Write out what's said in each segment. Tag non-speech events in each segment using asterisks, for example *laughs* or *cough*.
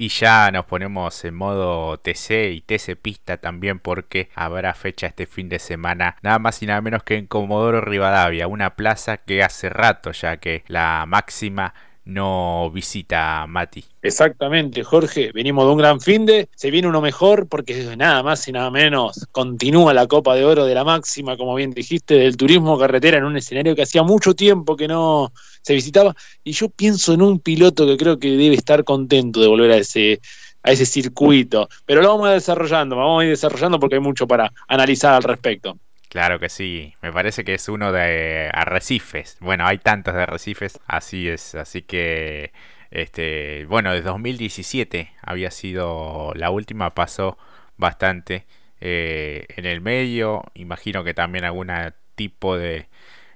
Y ya nos ponemos en modo TC y TC pista también porque habrá fecha este fin de semana, nada más y nada menos que en Comodoro Rivadavia, una plaza que hace rato ya que la máxima no visita Mati. Exactamente, Jorge. Venimos de un gran fin de, se viene uno mejor porque nada más y nada menos continúa la Copa de Oro de la máxima, como bien dijiste, del turismo carretera en un escenario que hacía mucho tiempo que no se visitaba. Y yo pienso en un piloto que creo que debe estar contento de volver a ese a ese circuito. Pero lo vamos a ir desarrollando, vamos a ir desarrollando porque hay mucho para analizar al respecto. Claro que sí, me parece que es uno de arrecifes. Bueno, hay tantos de arrecifes, así es, así que este, bueno, de 2017 había sido la última, pasó bastante eh, en el medio, imagino que también algún tipo de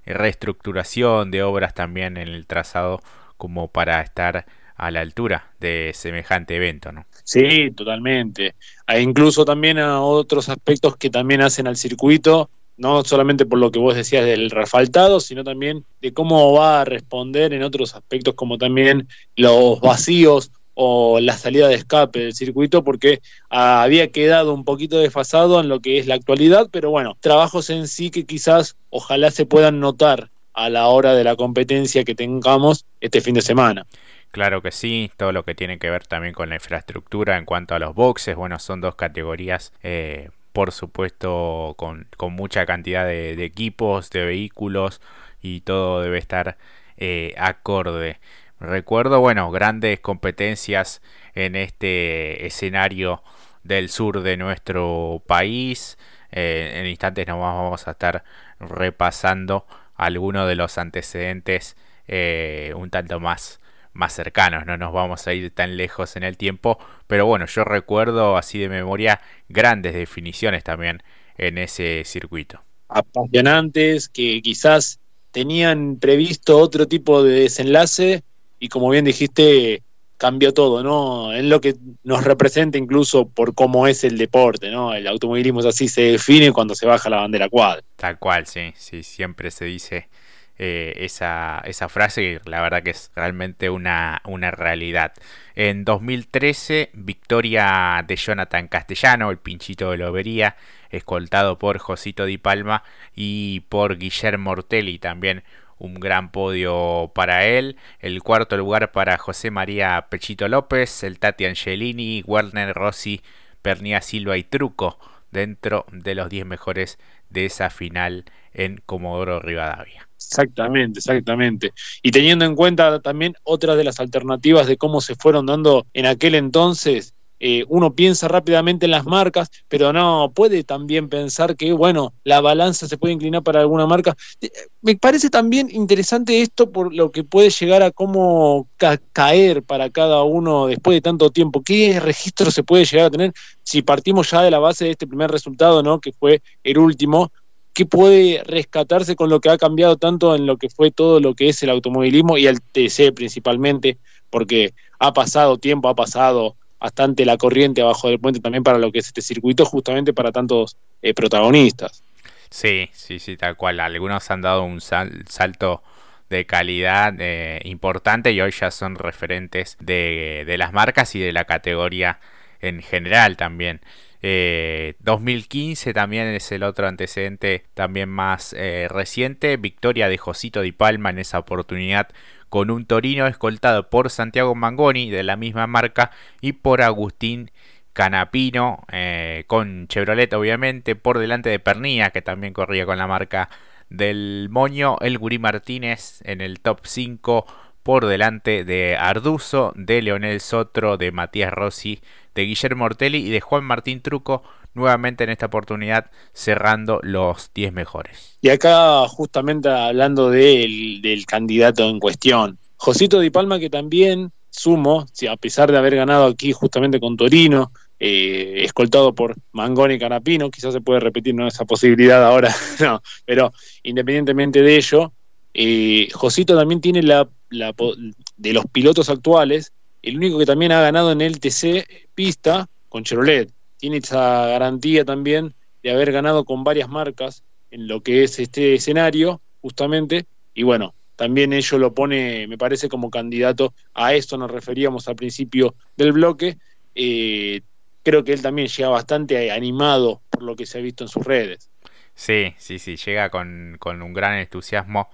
reestructuración de obras también en el trazado como para estar a la altura de semejante evento, ¿no? Sí, totalmente. E incluso también a otros aspectos que también hacen al circuito no solamente por lo que vos decías del refaltado, sino también de cómo va a responder en otros aspectos como también los vacíos o la salida de escape del circuito porque había quedado un poquito desfasado en lo que es la actualidad, pero bueno, trabajos en sí que quizás ojalá se puedan notar a la hora de la competencia que tengamos este fin de semana. Claro que sí, todo lo que tiene que ver también con la infraestructura en cuanto a los boxes, bueno, son dos categorías eh, por supuesto con, mucha cantidad de, equipos, de vehículos y todo debe estar eh, acorde. Recuerdo, bueno, grandes competencias en este escenario del sur de nuestro país. Eh, en instantes nos vamos a estar repasando algunos de los antecedentes eh, un tanto más más cercanos, no nos vamos a ir tan lejos en el tiempo, pero bueno, yo recuerdo así de memoria grandes definiciones también en ese circuito. Apasionantes que quizás tenían previsto otro tipo de desenlace y como bien dijiste, cambió todo, ¿no? En lo que nos representa incluso por cómo es el deporte, ¿no? El automovilismo es así, se define cuando se baja la bandera cuadra. Tal cual, sí, sí, siempre se dice eh, esa, esa, frase, la verdad que es realmente una, una realidad. En 2013, victoria de Jonathan Castellano, el pinchito de Lobería, escoltado por Josito Di Palma y por Guillermo Ortelli, también un gran podio para él. El cuarto lugar para José María Pechito López, el Tati Angelini, Werner Rossi, Pernia Silva y Truco dentro de los 10 mejores de esa final en Comodoro Rivadavia. Exactamente, exactamente. Y teniendo en cuenta también otras de las alternativas de cómo se fueron dando en aquel entonces, eh, uno piensa rápidamente en las marcas, pero no puede también pensar que, bueno, la balanza se puede inclinar para alguna marca. Eh, me parece también interesante esto por lo que puede llegar a cómo caer para cada uno después de tanto tiempo. ¿Qué registro se puede llegar a tener si partimos ya de la base de este primer resultado, ¿no? que fue el último? qué puede rescatarse con lo que ha cambiado tanto en lo que fue todo lo que es el automovilismo y el TC principalmente, porque ha pasado tiempo, ha pasado bastante la corriente abajo del puente también para lo que es este circuito, justamente para tantos eh, protagonistas. Sí, sí, sí, tal cual. Algunos han dado un salto de calidad eh, importante y hoy ya son referentes de, de las marcas y de la categoría en general también. 2015 eh, también es el otro antecedente también más reciente. Victoria de Josito Di Palma en esa oportunidad con un Torino escoltado por Santiago Mangoni de la misma marca y por Agustín Canapino eh, con Chevrolet obviamente por delante de Pernilla que también corría con la marca del Moño. El Gurí Martínez en el top 5 por delante de Arduzo, de Leonel Sotro, de Matías Rossi, de Guillermo Ortelli y de Juan Martín Truco, nuevamente en esta oportunidad cerrando los 10 mejores. Y acá justamente hablando del, candidato en cuestión, Josito Di Palma que también sumo, a pesar de haber ganado aquí justamente con Torino, eh, escoltado por Mangoni y Canapino, quizás se puede repetir ¿no? esa posibilidad ahora, *laughs* no, pero independientemente de ello, eh, Josito también tiene la, de los pilotos actuales, el único que también ha ganado en el TC pista con Chevrolet. Tiene esa garantía también de haber ganado con varias marcas en lo que es este escenario, justamente. Y bueno, también ello lo pone, me parece, como candidato a esto, nos referíamos al principio del bloque. Eh, creo que él también llega bastante animado por lo que se ha visto en sus redes. Sí, sí, sí, llega con, un gran entusiasmo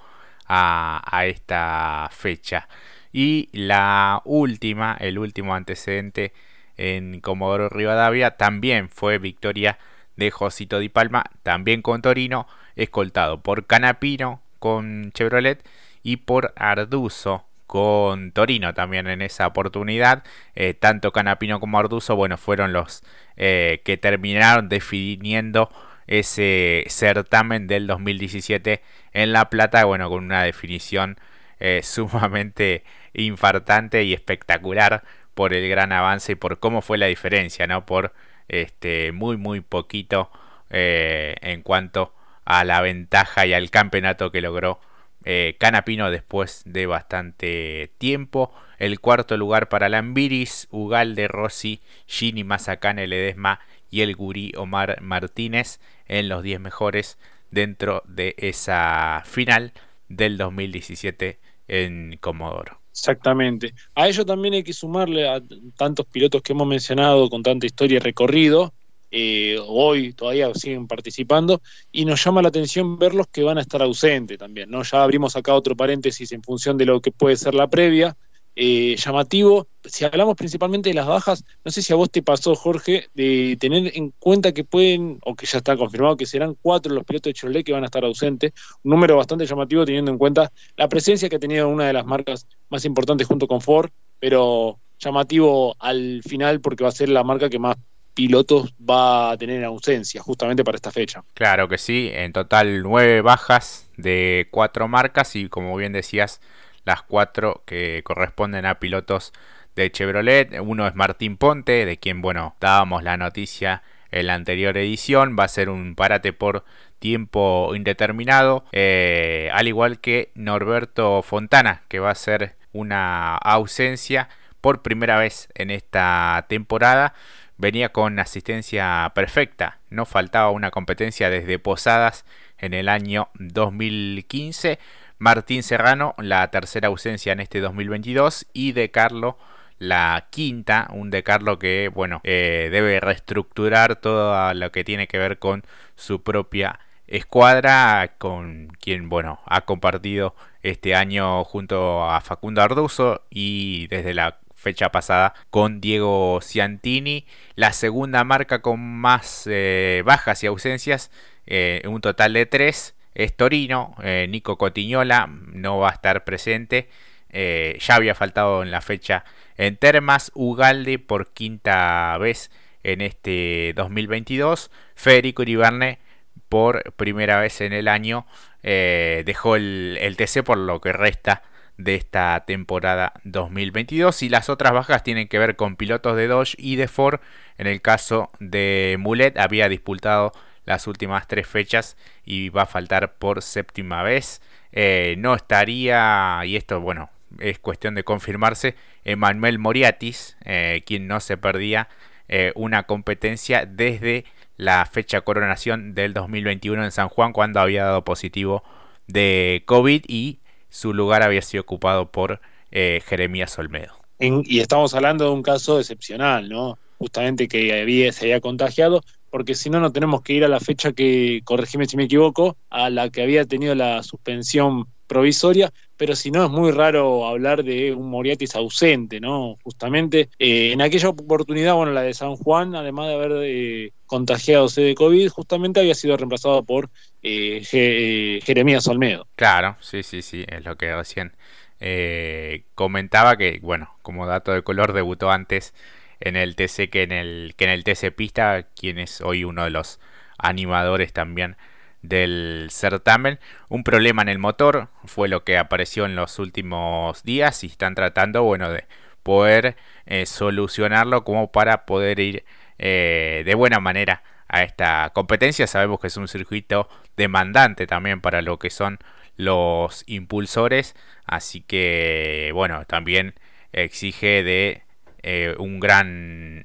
a, esta fecha. Y la última, el último antecedente en Comodoro Rivadavia, también fue victoria de Josito Di Palma, también con Torino, escoltado por Canapino con Chevrolet y por Arduzo con Torino también en esa oportunidad. Eh, tanto Canapino como Arduzo, bueno, fueron los eh, que terminaron definiendo ese certamen del 2017 en La Plata, bueno, con una definición eh, *laughs* sumamente infartante y espectacular por el gran avance y por cómo fue la diferencia, ¿no? Por este muy muy poquito en cuanto a la ventaja y al campeonato que logró eh, Canapino después de bastante tiempo. El cuarto lugar para Lambiris, Ugalde, Rossi, Gini Mazacane Ledesma y el Gurí Omar Martínez en los 10 mejores dentro de esa final del 2017 en Comodoro. Exactamente. A ello también hay que sumarle a tantos pilotos que hemos mencionado con tanta historia y recorrido, eh, hoy todavía siguen participando y nos llama la atención verlos que van a estar ausentes también, ¿no? Ya abrimos acá otro paréntesis en función de lo que puede ser la previa. Eh, llamativo, si hablamos principalmente de las bajas, no sé si a vos te pasó, Jorge, de tener en cuenta que pueden, o que ya está confirmado, que serán cuatro los pilotos de Chevrolet que van a estar ausentes, un número bastante llamativo teniendo en cuenta la presencia que ha tenido una de las marcas más importantes junto con Ford, pero llamativo al final porque va a ser la marca que más pilotos va a tener ausencia justamente para esta fecha. Claro que sí, en total nueve bajas de cuatro marcas y como bien decías, las cuatro que corresponden a pilotos de Chevrolet. Uno es Martín Ponte, de quien, bueno, dábamos la noticia en la anterior edición. Va a ser un parate por tiempo indeterminado. Eh, al igual que Norberto Fontana, que va a ser una ausencia por primera vez en esta temporada venía con asistencia perfecta, no faltaba una competencia desde Posadas en el año 2015, Martín Serrano la tercera ausencia en este 2022 y De Carlo la quinta, un De Carlo que bueno eh, debe reestructurar todo lo que tiene que ver con su propia escuadra con quien bueno ha compartido este año junto a Facundo Arduzo y desde la fecha pasada con Diego Ciantini. La segunda marca con más eh, bajas y ausencias, eh, un total de tres, es Torino. Eh, Nico Cotiñola no va a estar presente. ya había faltado en la fecha en Termas. Ugalde por quinta vez en este 2022. Federico Iribarne por primera vez en el año dejó el, el TC por lo que resta de esta temporada 2022 y las otras bajas tienen que ver con pilotos de Dodge y de Ford. En el caso de Mulet había disputado las últimas tres fechas y va a faltar por séptima vez. Eh, no estaría, y esto bueno, es cuestión de confirmarse, Emanuel Moriatis, eh, quien no se perdía eh, una competencia desde la fecha coronación del 2021 en San Juan cuando había dado positivo de COVID y su lugar había sido ocupado por Jeremías Olmedo. y estamos hablando de un caso excepcional, ¿no? Justamente que había, se había contagiado, porque si no, no tenemos que ir a la fecha que, corregime si me equivoco, a la que había tenido la suspensión provisoria, pero si no es muy raro hablar de un Moriatis ausente, ¿no? Justamente eh, en aquella oportunidad, bueno, la de San Juan, además de haber eh, contagiado de COVID, justamente había sido reemplazado por eh, eh, Jeremías Olmedo. Claro, sí, sí, sí, es lo que recién comentaba que, bueno, como dato de color, debutó antes en el TC que en el, que en el TC Pista, quien es hoy uno de los animadores también del certamen. Un problema en el motor fue lo que apareció en los últimos días y están tratando, bueno, de poder eh, solucionarlo como para poder ir eh, de buena manera a esta competencia. Sabemos que es un circuito demandante también para lo que son los impulsores, así que bueno, también exige de eh, un gran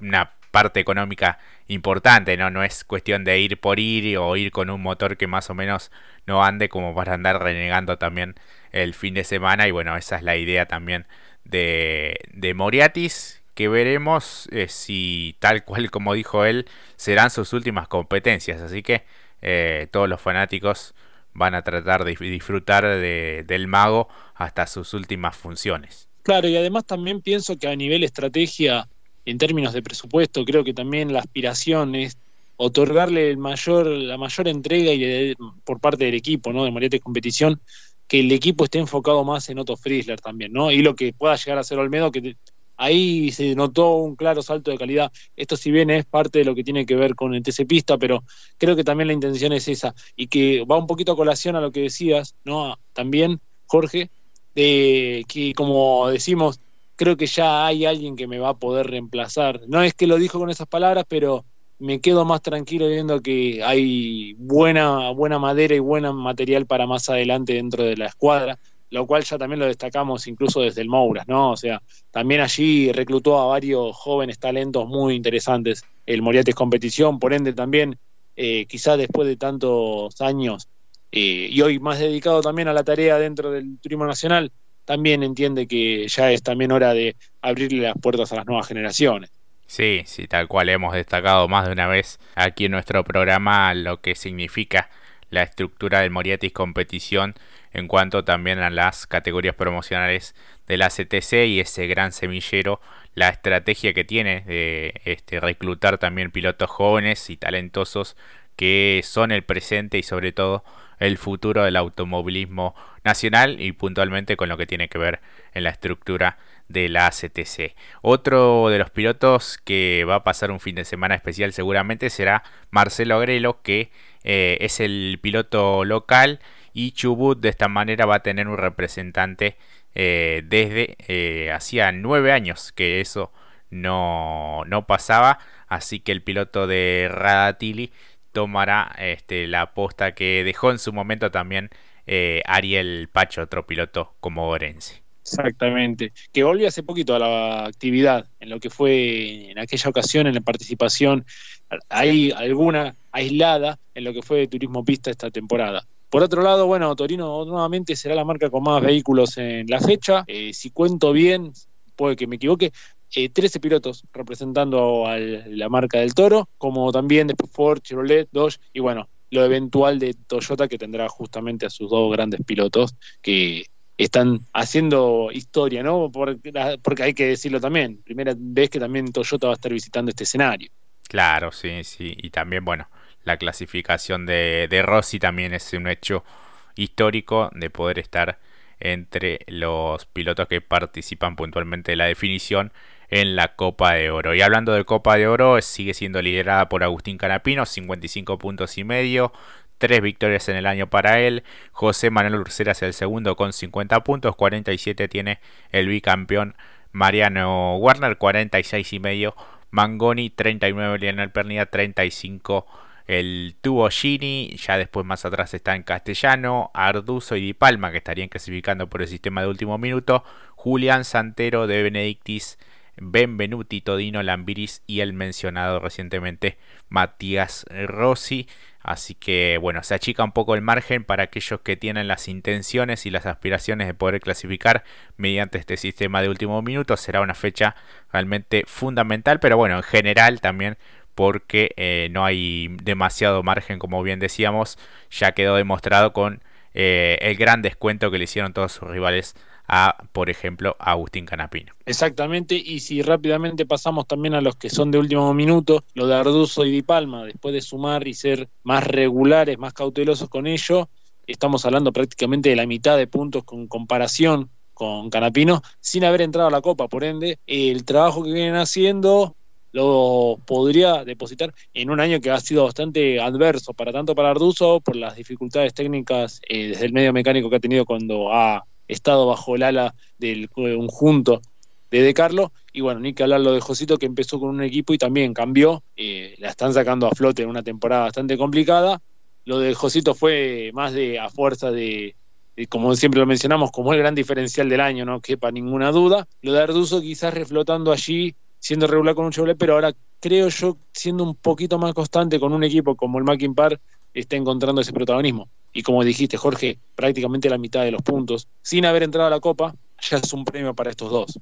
una parte económica importante, ¿no? No es cuestión de ir por ir o ir con un motor que más o menos no ande como para andar renegando también el fin de semana. Y bueno, esa es la idea también de, de Moriatis, que veremos eh, si tal cual como dijo él serán sus últimas competencias. Así que eh, todos los fanáticos van a tratar de disfrutar de, del mago hasta sus últimas funciones. Claro, y además también pienso que a nivel estrategia, en términos de presupuesto, creo que también la aspiración es otorgarle el mayor, la mayor entrega y por parte del equipo, ¿no? De Mariette Competición, que el equipo esté enfocado más en Otto Frizzler también, ¿no? Y lo que pueda llegar a ser Olmedo, que ahí se notó un claro salto de calidad. Esto si bien es parte de lo que tiene que ver con el TC Pista, pero creo que también la intención es esa y que va un poquito a colación a lo que decías, ¿no? También, Jorge, de que como decimos, creo que ya hay alguien que me va a poder reemplazar. No es que lo dijo con esas palabras, pero me quedo más tranquilo viendo que hay buena, buena madera y buen material para más adelante dentro de la escuadra lo cual ya también lo destacamos incluso desde el Mouras, ¿no? O sea, también allí reclutó a varios jóvenes talentos muy interesantes el Moriates Competición, por ende también, eh, quizás después de tantos años eh, y hoy más dedicado también a la tarea dentro del turismo nacional, también entiende que ya es también hora de abrirle las puertas a las nuevas generaciones. Sí, sí, tal cual hemos destacado más de una vez aquí en nuestro programa lo que significa la estructura del Moriatis Competición en cuanto también a las categorías promocionales de la CTC y ese gran semillero, la estrategia que tiene de este, reclutar también pilotos jóvenes y talentosos que son el presente y sobre todo el futuro del automovilismo nacional y puntualmente con lo que tiene que ver en la estructura de la CTC. Otro de los pilotos que va a pasar un fin de semana especial seguramente será Marcelo Agrelo, que eh, es el piloto local y Chubut de esta manera va a tener un representante eh, desde eh, hacía nueve años que eso no, no, pasaba así que el piloto de Radatili tomará este, la posta que dejó en su momento también eh, Ariel Pacho otro piloto como Orense Exactamente, que volvió hace poquito a la actividad, en lo que fue en aquella ocasión, en la participación, hay alguna aislada en lo que fue de turismo pista esta temporada. Por otro lado, bueno, Torino nuevamente será la marca con más vehículos en la fecha. Eh, si cuento bien, puede que me equivoque, 13 eh, pilotos representando a la marca del Toro, como también de Ford, Chevrolet, Dodge y bueno, lo eventual de Toyota que tendrá justamente a sus dos grandes pilotos que están haciendo historia, ¿no? Porque, hay que decirlo también, primera vez que también Toyota va a estar visitando este escenario. Claro, sí, sí, y también, bueno, la clasificación de Rossi también es un hecho histórico de poder estar entre los pilotos que participan puntualmente de la definición en la Copa de Oro. Y hablando de Copa de Oro, sigue siendo liderada por Agustín Canapino, 55 puntos y medio, tres victorias en el año para él. José Manuel Urcera es el segundo con 50 puntos, 47 tiene el bicampeón Mariano Warner, 46 y medio. Mangoni, 39 Lionel Pernilla, 35 el tubo Gini, ya después más atrás está en castellano, Arduzo y Di Palma que estarían clasificando por el sistema de último minuto, Julián Santero de Benedictis, Benvenuti, Todino Lambiris y el mencionado recientemente Matías Rossi. Así que bueno, se achica un poco el margen para aquellos que tienen las intenciones y las aspiraciones de poder clasificar mediante este sistema de último minuto. Será una fecha realmente fundamental, pero bueno, en general también porque eh, no hay demasiado margen, como bien decíamos, ya quedó demostrado con eh, el gran descuento que le hicieron todos sus rivales a, por ejemplo, Agustín Canapino. Exactamente, y si rápidamente pasamos también a los que son de último minuto, lo de Arduzo y Di Palma, después de sumar y ser más regulares, más cautelosos con ello, estamos hablando prácticamente de la mitad de puntos con comparación con Canapino, sin haber entrado a la Copa, por ende, el trabajo que vienen haciendo lo podría depositar en un año que ha sido bastante adverso, para tanto para Arduzo, por las dificultades técnicas eh, desde el medio mecánico que ha tenido cuando ha estado bajo el ala del conjunto de De Carlo. Y bueno, ni que hablar lo de Josito, que empezó con un equipo y también cambió. Eh, la están sacando a flote en una temporada bastante complicada. Lo de Josito fue más de a fuerza de, como siempre lo mencionamos, como el gran diferencial del año, no quepa ninguna duda. Lo de Arduzo quizás reflotando allí siendo regular con un Chevrolet, pero ahora creo yo, siendo un poquito más constante con un equipo como el Mackin Park, está encontrando ese protagonismo. Y como dijiste, Jorge, prácticamente la mitad de los puntos, sin haber entrado a la Copa, ya es un premio para estos dos.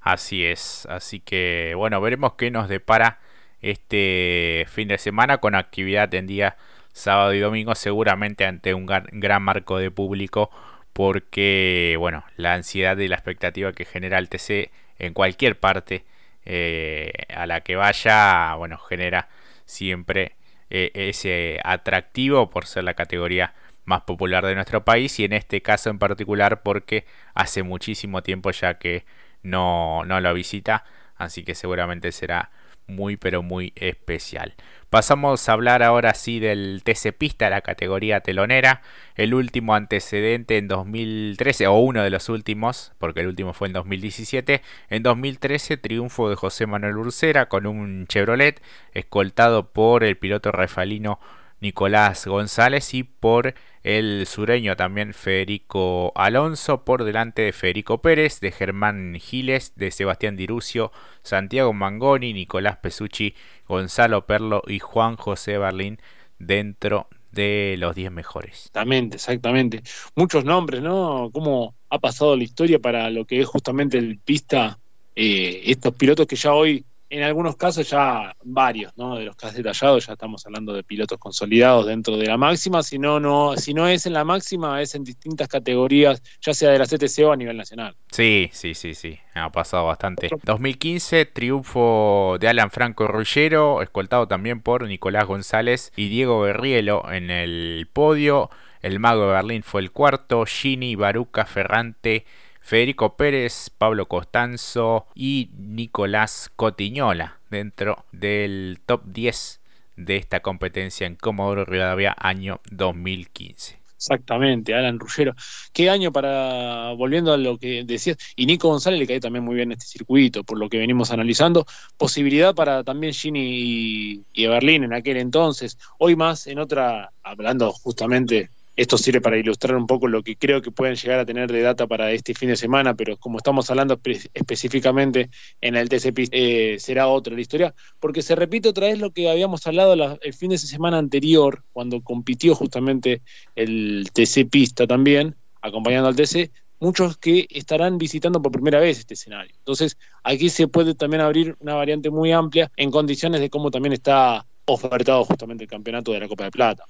Así es, así que bueno, veremos qué nos depara este fin de semana con actividad en día sábado y domingo, seguramente ante un gran marco de público, porque bueno, la ansiedad y la expectativa que genera el TC en cualquier parte eh, a la que vaya, bueno, genera siempre eh, ese atractivo por ser la categoría más popular de nuestro país y en este caso en particular porque hace muchísimo tiempo ya que no, no lo visita, así que seguramente será muy pero muy especial. Pasamos a hablar ahora sí del TC Pista, la categoría telonera, el último antecedente en 2013, o uno de los últimos, porque el último fue en 2017. En 2013, triunfo de José Manuel Ursera con un Chevrolet, escoltado por el piloto rafalino Nicolás González y por el sureño también Federico Alonso, por delante de Federico Pérez, de Germán Giles, de Sebastián Dirucio, Santiago Mangoni, Nicolás Pesucci, Gonzalo Perlo y Juan José Berlín dentro de los 10 mejores. Exactamente, exactamente. Muchos nombres, ¿no? Cómo ha pasado la historia para lo que es justamente el pista, eh, estos pilotos que ya hoy en algunos casos ya varios, ¿no? De los que has detallado, ya estamos hablando de pilotos consolidados dentro de la máxima, si no, no, si no es en la máxima, es en distintas categorías, ya sea de la CTC o a nivel nacional. Sí, sí, sí, sí, ha pasado bastante. 2015, triunfo de Alan Franco Rullero, escoltado también por Nicolás González y Diego Berrielo en el podio. El mago de Berlín fue el cuarto, Gini, Baruca, Ferrante, Federico Pérez, Pablo Costanzo y Nicolás Cotiñola dentro del top 10 de esta competencia en Comodoro Rivadavia año 2015. Exactamente, Alan Ruggero. Qué año para, volviendo a lo que decías, y Nico González le cae también muy bien este circuito, por lo que venimos analizando. Posibilidad para también Gini y, y Berlín en aquel entonces. Hoy más en otra, hablando justamente esto sirve para ilustrar un poco lo que creo que pueden llegar a tener de data para este fin de semana, pero como estamos hablando específicamente en el TCP, eh, será otra la historia, porque se repite otra vez lo que habíamos hablado el fin de semana anterior, cuando compitió justamente el TC Pista también, acompañando al TC, muchos que estarán visitando por primera vez este escenario. Entonces, aquí se puede también abrir una variante muy amplia en condiciones de cómo también está ofertado justamente el campeonato de la Copa de Plata.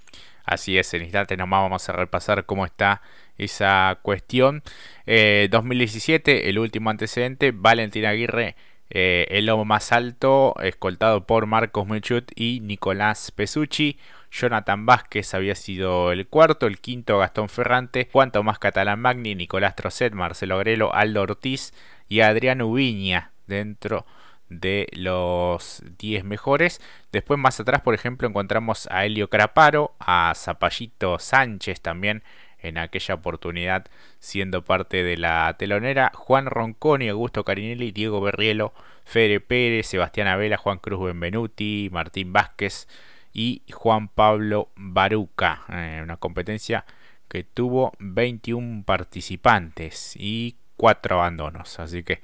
Así es, en instante nomás vamos a repasar cómo está esa cuestión. 2017, eh, el último antecedente, Valentín Aguirre, eh, el lomo más alto, escoltado por Marcos Mechut y Nicolás Pesucci. Jonathan Vázquez había sido el cuarto, el quinto Gastón Ferrante, Juan Tomás Catalán Magni, Nicolás Trocet, Marcelo Grelo, Aldo Ortiz y Adrián Ubiña dentro de los 10 mejores. Después más atrás, por ejemplo, encontramos a Helio Craparo, a Zapallito Sánchez también en aquella oportunidad siendo parte de la telonera, Juan Ronconi, Augusto Carinelli, Diego Berrielo, Fede Pérez, Sebastián Abela, Juan Cruz Benvenuti, Martín Vázquez y Juan Pablo Baruca. Eh, una competencia que tuvo 21 participantes y 4 abandonos. Así que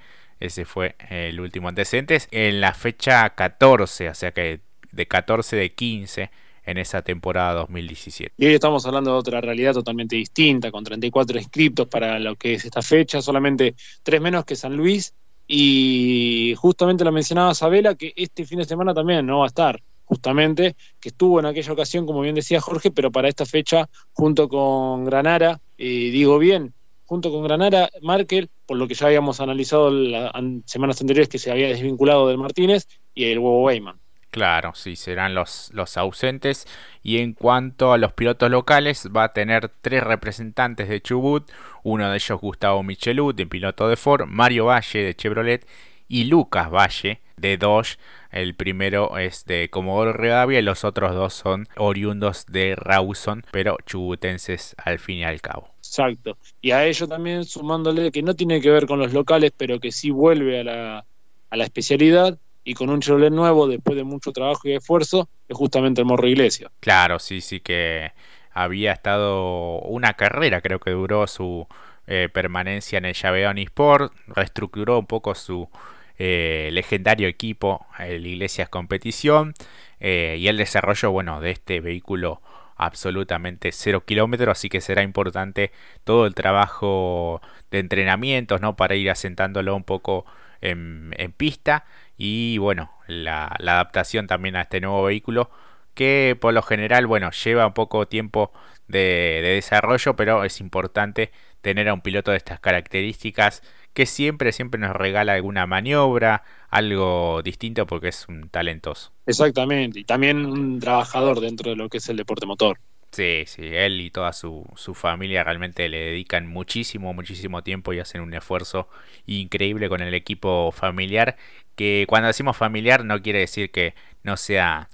ese fue el último antecedente. En la fecha 14, o sea que de 14 de 15 en esa temporada 2017. Y hoy estamos hablando de otra realidad totalmente distinta, con 34 inscriptos para lo que es esta fecha, solamente tres menos que San Luis. Y justamente lo mencionaba Sabela, que este fin de semana también no va a estar, justamente, que estuvo en aquella ocasión, como bien decía Jorge, pero para esta fecha, junto con Granara, eh, digo bien, junto con Granara, Markel, por lo que ya habíamos analizado las semanas anteriores que se había desvinculado del Martínez, y el huevo Weyman. Claro, sí, serán los, ausentes. Y en cuanto a los pilotos locales, va a tener tres representantes de Chubut, uno de ellos Gustavo Michelut, de piloto de Ford, Mario Valle de Chevrolet y Lucas Valle de Dodge. El primero es de Comodoro Rivadavia y los otros dos son oriundos de Rawson, pero chubutenses al fin y al cabo. Exacto. Y a ello también sumándole que no tiene que ver con los locales, pero que sí vuelve a la, a la especialidad y con un Chevrolet nuevo después de mucho trabajo y esfuerzo, es justamente el Morro Iglesia. Claro, sí, sí que había estado una carrera, creo que duró su eh, permanencia en el Llaveón Sport, reestructuró un poco su eh, legendario equipo, el Iglesias Competición, eh, y el desarrollo, bueno, de este vehículo absolutamente cero kilómetros, así que será importante todo el trabajo de entrenamientos, ¿no? Para ir asentándolo un poco en, pista y bueno, la, adaptación también a este nuevo vehículo que por lo general, bueno, lleva un poco tiempo de, de desarrollo, pero es importante tener a un piloto de estas características que siempre, siempre nos regala alguna maniobra, algo distinto porque es un talentoso. Exactamente, y también un trabajador dentro de lo que es el deporte motor. Sí, sí, él y toda su, su, familia realmente le dedican muchísimo, muchísimo tiempo y hacen un esfuerzo increíble con el equipo familiar, que cuando decimos familiar no quiere decir que no sea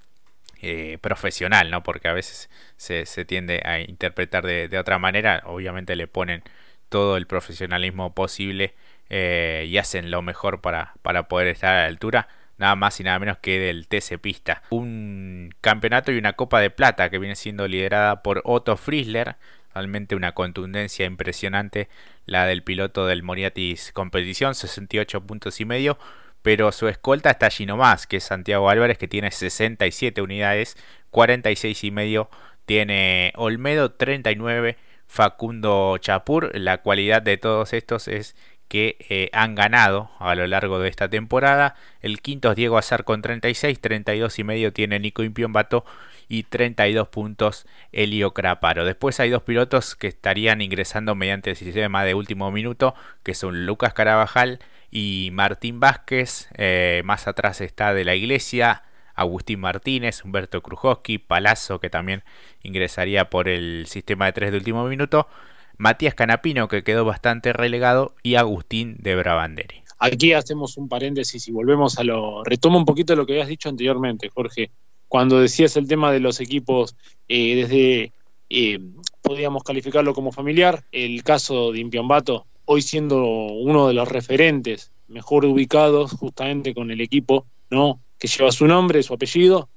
eh, profesional, ¿no? Porque a veces se, tiende a interpretar de, otra manera, obviamente le ponen todo el profesionalismo posible eh, y hacen lo mejor para, para poder estar a la altura nada más y nada menos que del TC Pista. Un campeonato y una Copa de Plata que viene siendo liderada por Otto Friesler. Realmente una contundencia impresionante la del piloto del Moriatis Competición, 68 puntos y medio. Pero su escolta está allí nomás, que es Santiago Álvarez, que tiene 67 unidades, 46 y medio tiene Olmedo, 39 Facundo Chapur. La cualidad de todos estos es que eh, han ganado a lo largo de esta temporada. El quinto es Diego Azar con 36, 32 y medio tiene Nico Impiombato y 32 puntos Elio Craparo. Después hay dos pilotos que estarían ingresando mediante el sistema de último minuto, que son Lucas Carabajal y Martín Vázquez. Eh, más atrás está de la Iglesia, Agustín Martínez, Humberto Krujowski, Palazzo, que también ingresaría por el sistema de tres de último minuto. Matías Canapino, que quedó bastante relegado, y Agustín de Brabanderi. Aquí hacemos un paréntesis y volvemos a lo. Retomo un poquito lo que habías dicho anteriormente, Jorge, cuando decías el tema de los equipos eh, desde. Eh, podríamos calificarlo como familiar. El caso de Impiambato, hoy siendo uno de los referentes mejor ubicados justamente con el equipo, ¿no? Que lleva su nombre, su apellido,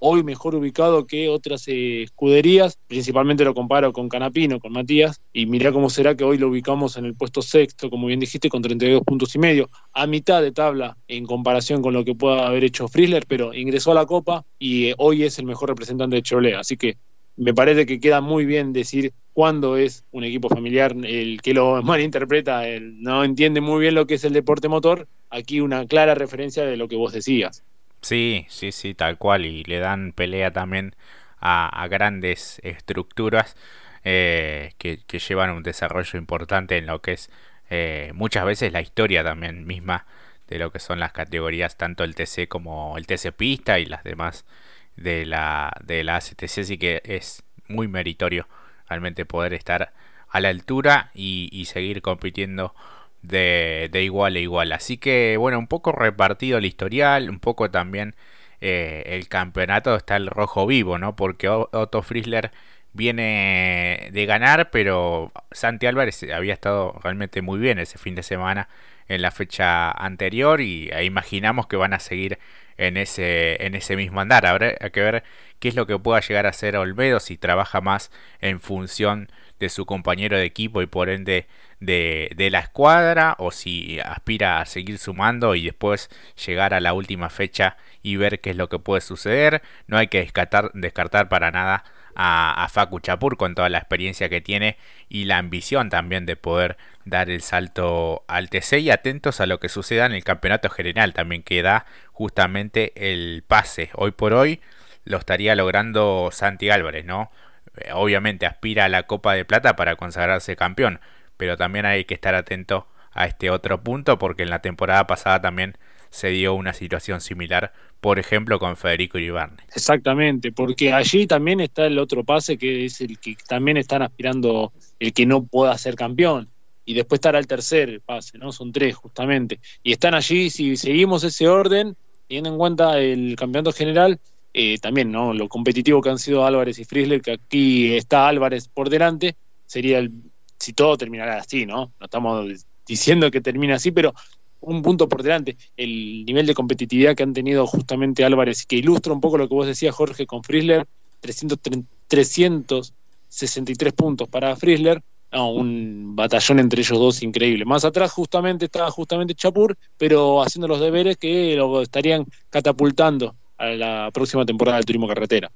hoy mejor ubicado que otras escuderías, principalmente lo comparo con Canapino, con Matías, y mirá cómo será que hoy lo ubicamos en el puesto sexto, como bien dijiste, con 32 puntos y medio, a mitad de tabla en comparación con lo que pueda haber hecho Frizzler, pero ingresó a la Copa y eh, hoy es el mejor representante de Chevrolet, así que me parece que queda muy bien decir cuándo es un equipo familiar, el que lo *laughs* malinterpreta, el no entiende muy bien lo que es el deporte motor, aquí una clara referencia de lo que vos decías. Sí, sí, sí, tal cual. Y le dan pelea también a, grandes estructuras eh, que, llevan un desarrollo importante en lo que es eh, muchas veces la historia también misma de lo que son las categorías, tanto el TC como el TC Pista y las demás de la, de la ACTC. Así que es muy meritorio realmente poder estar a la altura y, seguir compitiendo de, igual a igual. Así que bueno, un poco repartido el historial, un poco también eh, el campeonato está el rojo vivo, ¿no? Porque Otto Frizzler viene de ganar, pero Santi Álvarez había estado realmente muy bien ese fin de semana en la fecha anterior y imaginamos que van a seguir en ese, en ese mismo andar. Habrá que ver qué es lo que pueda llegar a hacer Olmedo si trabaja más en función de su compañero de equipo y por ende de, la escuadra o si aspira a seguir sumando y después llegar a la última fecha y ver qué es lo que puede suceder. No hay que descartar, descartar para nada a, a, Facu Chapur con toda la experiencia que tiene y la ambición también de poder dar el salto al TC y atentos a lo que suceda en el campeonato general también que da justamente el pase. Hoy por hoy lo estaría logrando Santi Álvarez, ¿no? Eh, obviamente aspira a la Copa de Plata para consagrarse campeón, pero también hay que estar atento a este otro punto porque en la temporada pasada también se dio una situación similar, por ejemplo, con Federico Iribarne. Exactamente, porque allí también está el otro pase que es el que también están aspirando el que no pueda ser campeón y después estará el tercer pase, ¿no? Son tres justamente. Y están allí, si seguimos ese orden, teniendo en cuenta el campeonato general, eh, también, ¿no? Lo competitivo que han sido Álvarez y Frizzler, que aquí está Álvarez por delante, sería el si todo terminará así, ¿no? No estamos diciendo que termine así, pero un punto por delante. El nivel de competitividad que han tenido justamente Álvarez, que ilustra un poco lo que vos decías, Jorge, con Frizzler, 363 puntos para Frizzler, un batallón entre ellos dos increíble. Más atrás justamente estaba justamente Chapur, pero haciendo los deberes que lo estarían catapultando a la próxima temporada del turismo carretera.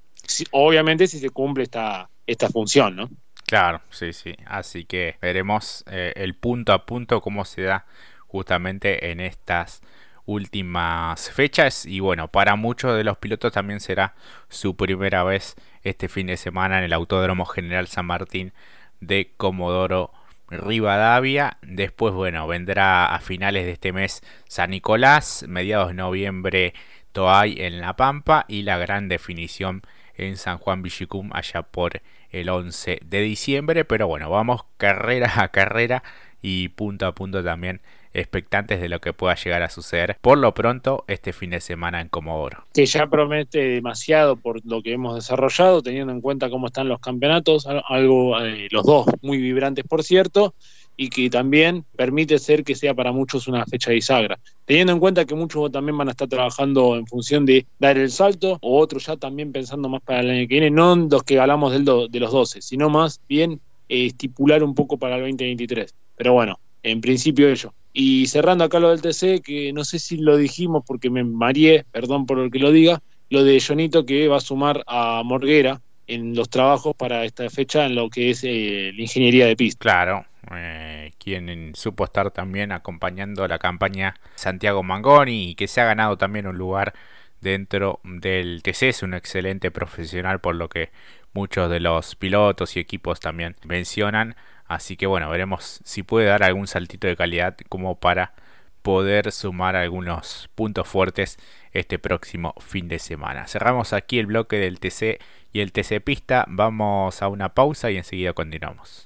obviamente si se cumple esta, esta función, ¿no? Claro, sí, sí. Así que veremos eh, el punto a punto cómo se da justamente en estas últimas fechas y bueno, para muchos de los pilotos también será su primera vez este fin de semana en el Autódromo General San Martín de Comodoro Rivadavia. Después, bueno, vendrá a finales de este mes San Nicolás, mediados de noviembre Toay en La Pampa y la gran definición en San Juan Villicum allá por el 11 de diciembre. Pero bueno, vamos carrera a carrera y punto a punto también expectantes de lo que pueda llegar a suceder por lo pronto este fin de semana en Comodoro. Que ya promete demasiado por lo que hemos desarrollado, teniendo en cuenta cómo están los campeonatos, algo, eh, los dos muy vibrantes por cierto, y que también permite ser que sea para muchos una fecha bisagra. Teniendo en cuenta que muchos también van a estar trabajando en función de dar el salto, o otros ya también pensando más para el año que viene, no los que hablamos del de los 12, sino más bien eh, estipular un poco para el 2023. Pero bueno, en principio ello. Y cerrando acá lo del TC, que no sé si lo dijimos porque me mareé, perdón por lo que lo diga, lo de Jonito que va a sumar a Morguera en los trabajos para esta fecha en lo que es eh, la ingeniería de pista. Claro, eh, quien supo estar también acompañando la campaña Santiago Mangoni y que se ha ganado también un lugar dentro del TC, es un excelente profesional por lo que muchos de los pilotos y equipos también mencionan. Así que bueno, veremos si puede dar algún saltito de calidad como para poder sumar algunos puntos fuertes este próximo fin de semana. Cerramos aquí el bloque del TC y el TC Pista. Vamos a una pausa y enseguida continuamos.